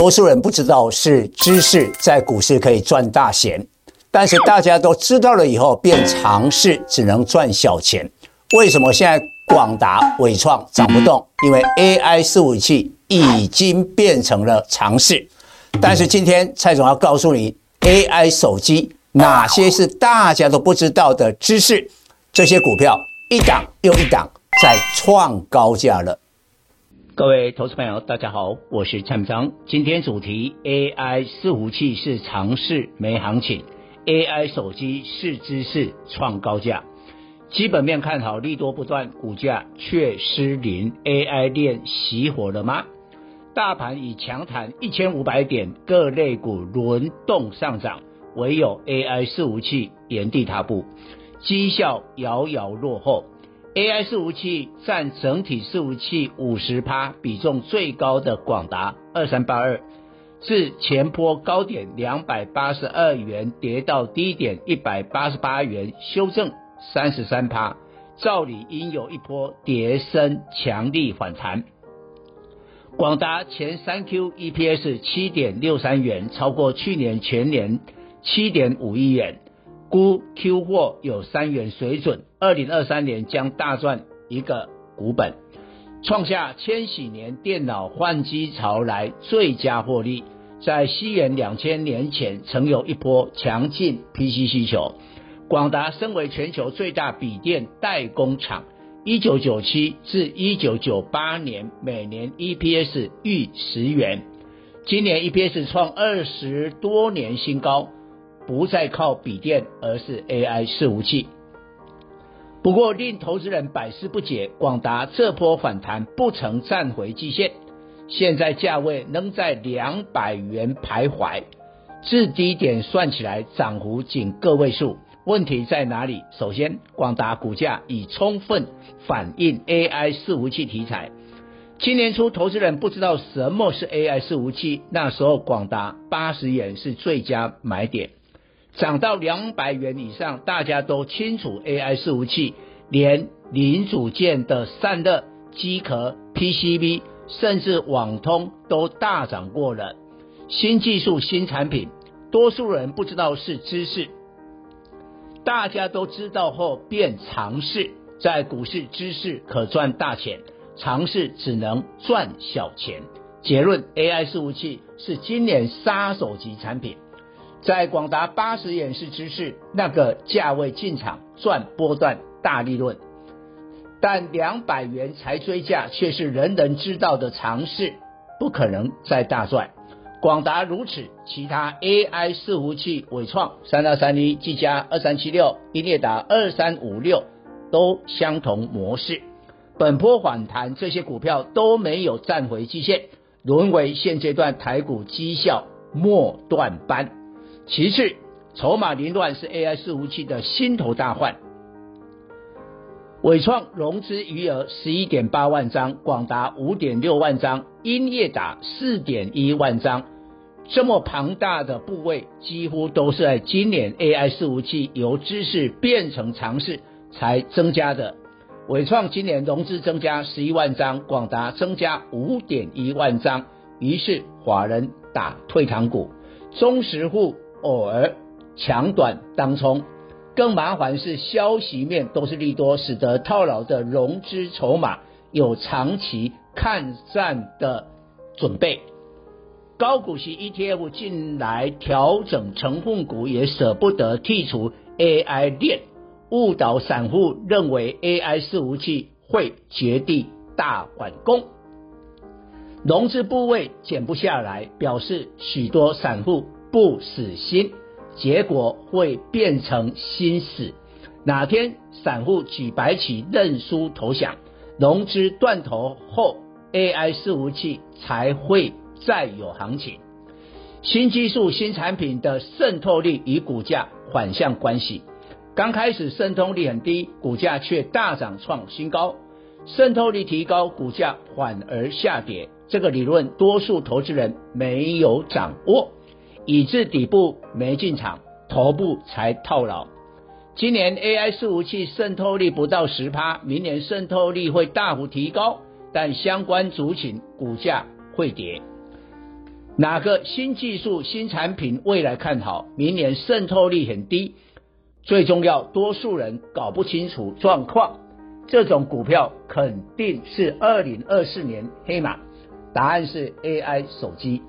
多数人不知道是知识在股市可以赚大钱，但是大家都知道了以后变常识只能赚小钱。为什么现在广达、伟创涨不动？因为 AI 伺服器已经变成了常识。但是今天蔡总要告诉你，AI 手机哪些是大家都不知道的知识？这些股票一档又一档在创高价了。各位投资朋友，大家好，我是蔡明彰。今天主题：AI 伺服器是常识没行情，AI 手机是知识创高价。基本面看好，利多不断，股价却失灵。AI 链熄火了吗？大盘已强弹一千五百点，各类股轮动上涨，唯有 AI 伺服器原地踏步，绩效遥遥落后。AI 伺服器占整体伺服器五十趴，比重最高的广达二三八二，自前波高点两百八十二元跌到低点一百八十八元，修正三十三趴，照理应有一波跌升强力反弹。广达前三 Q EPS 七点六三元，超过去年全年七点五亿元。估 Q 货有三元水准，二零二三年将大赚一个股本，创下千禧年电脑换机潮来最佳获利。在西元两千年前，曾有一波强劲 PC 需求。广达身为全球最大笔电代工厂，一九九七至一九九八年每年 EPS 逾十元，今年 EPS 创二十多年新高。不再靠笔电，而是 AI 伺服器。不过令投资人百思不解，广达这波反弹不曾站回季线，现在价位仍在两百元徘徊，至低点算起来涨幅仅个位数。问题在哪里？首先，广达股价已充分反映 AI 伺服器题材。今年初，投资人不知道什么是 AI 伺服器，那时候广达八十元是最佳买点。涨到两百元以上，大家都清楚，AI 伺服器连零组件的散热、机壳、PCB，甚至网通都大涨过了。新技术、新产品，多数人不知道是知识，大家都知道后便尝试。在股市，知识可赚大钱，尝试只能赚小钱。结论：AI 伺服器是今年杀手级产品。在广达八十元是知识，那个价位进场赚波段大利润，但两百元才追价却是人人知道的常识，不可能再大赚。广达如此，其他 AI 伺服器纬创三二三一、技嘉二三七六、英业达二三五六都相同模式。本波反弹，这些股票都没有站回季线，沦为现阶段台股绩效末段班。其次，筹码凌乱是 AI 伺服器的心头大患。伟创融资余额十一点八万张，广达五点六万张，英业达四点一万张，这么庞大的部位，几乎都是在今年 AI 伺服器由知识变成常识才增加的。伟创今年融资增加十一万张，广达增加五点一万张，于是法人打退堂鼓，中实户。偶尔强短当冲，更麻烦是消息面都是利多，使得套牢的融资筹码有长期看涨的准备。高股息 ETF 近来调整成分股，也舍不得剔除 AI 链，误导散户认为 AI 伺服器会绝地大反攻，融资部位减不下来，表示许多散户。不死心，结果会变成心死。哪天散户举白旗认输投降，融资断头后，AI 伺服器才会再有行情。新技术、新产品的渗透率与股价反向关系。刚开始渗透率很低，股价却大涨创新高；渗透率提高，股价反而下跌。这个理论，多数投资人没有掌握。以致底部没进场，头部才套牢。今年 AI 伺服器渗透率不到十趴，明年渗透率会大幅提高，但相关族群股价会跌。哪个新技术、新产品未来看好，明年渗透率很低，最重要，多数人搞不清楚状况，这种股票肯定是二零二四年黑马。答案是 AI 手机。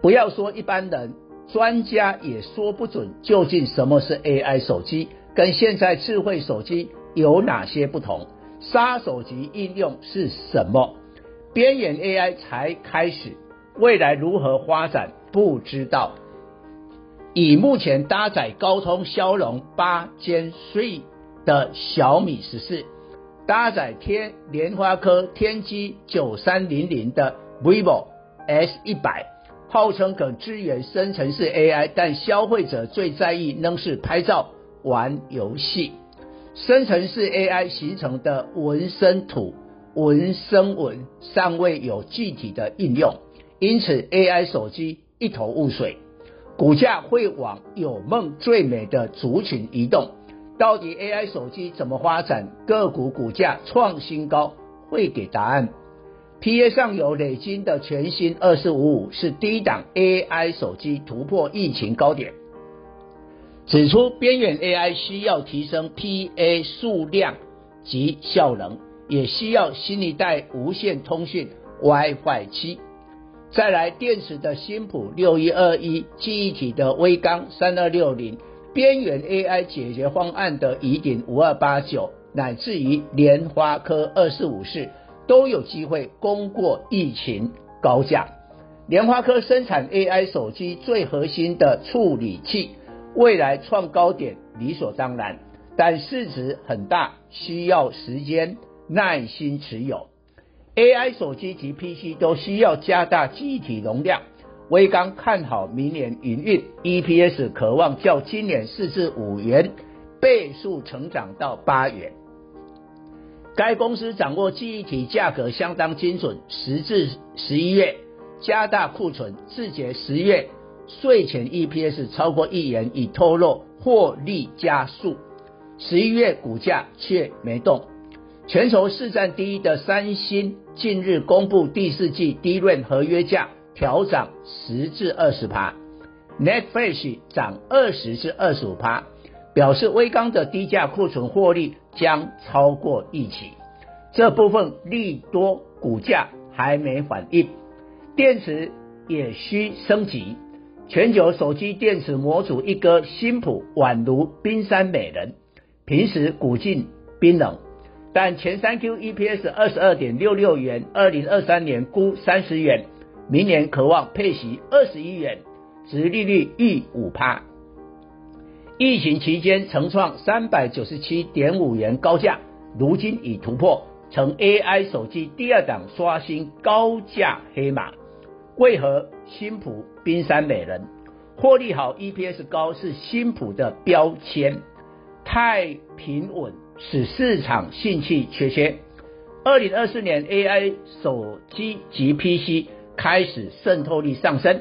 不要说一般人，专家也说不准究竟什么是 AI 手机，跟现在智慧手机有哪些不同，杀手级应用是什么？边缘 AI 才开始，未来如何发展不知道。以目前搭载高通骁龙八 Gen 3的小米十四，搭载天联发科天玑九三零零的 vivo S 一百。号称可支援生成式 AI，但消费者最在意仍是拍照、玩游戏。生成式 AI 形成的文生图、文生文尚未有具体的应用，因此 AI 手机一头雾水，股价会往有梦最美的族群移动。到底 AI 手机怎么发展？个股股价创新高，会给答案。PA 上游磊晶的全新二四五五是低档 AI 手机突破疫情高点，指出边缘 AI 需要提升 PA 数量及效能，也需要新一代无线通讯 WiFi 七。再来电池的新普六一二一，记忆体的威刚三二六零，边缘 AI 解决方案的移顶五二八九，乃至于联发科二四五四。都有机会攻过疫情高价。联发科生产 AI 手机最核心的处理器，未来创高点理所当然，但市值很大，需要时间耐心持有。AI 手机及 PC 都需要加大机体容量。威刚看好明年营运，EPS 可望较今年四至五元倍数成长到八元。该公司掌握记忆体价格相当精准，十至十一月加大库存，自结十月税前 EPS 超过一元，已透露获利加速。十一月股价却没动。全球市占第一的三星近日公布第四季 DRAM 合约价调涨十至二十趴，NAND Flash 涨二十至二十五趴，表示威刚的低价库存获利。将超过预期，这部分利多股价还没反应，电池也需升级。全球手机电池模组一哥新普宛如冰山美人，平时股劲冰冷，但前三 Q EPS 二十二点六六元，二零二三年估三十元，明年可望配息二十一元，殖利率逾五趴。疫情期间曾创三百九十七点五元高价，如今已突破，成 AI 手机第二档刷新高价黑马。为何新普冰山美人获利好，EPS 高是新普的标签？太平稳使市场兴趣缺缺。二零二四年 AI 手机及 PC 开始渗透率上升，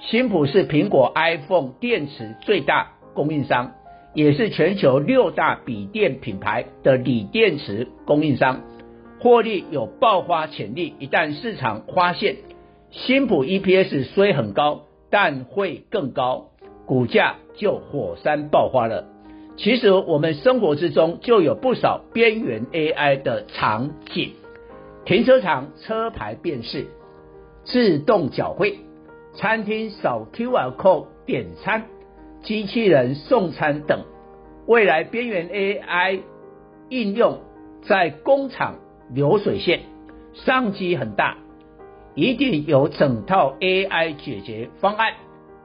新普是苹果 iPhone 电池最大。供应商也是全球六大笔电品牌的锂电池供应商，获利有爆发潜力。一旦市场发现新普 EPS 虽很高，但会更高，股价就火山爆发了。其实我们生活之中就有不少边缘 AI 的场景：停车场车牌辨识、自动缴费、餐厅扫 QR code 点餐。机器人送餐等，未来边缘 AI 应用在工厂流水线，商机很大，一定有整套 AI 解决方案。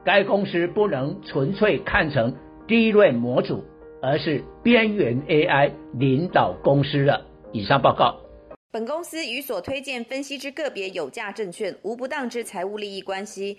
该公司不能纯粹看成低端模组，而是边缘 AI 领导公司了。以上报告。本公司与所推荐分析之个别有价证券无不当之财务利益关系。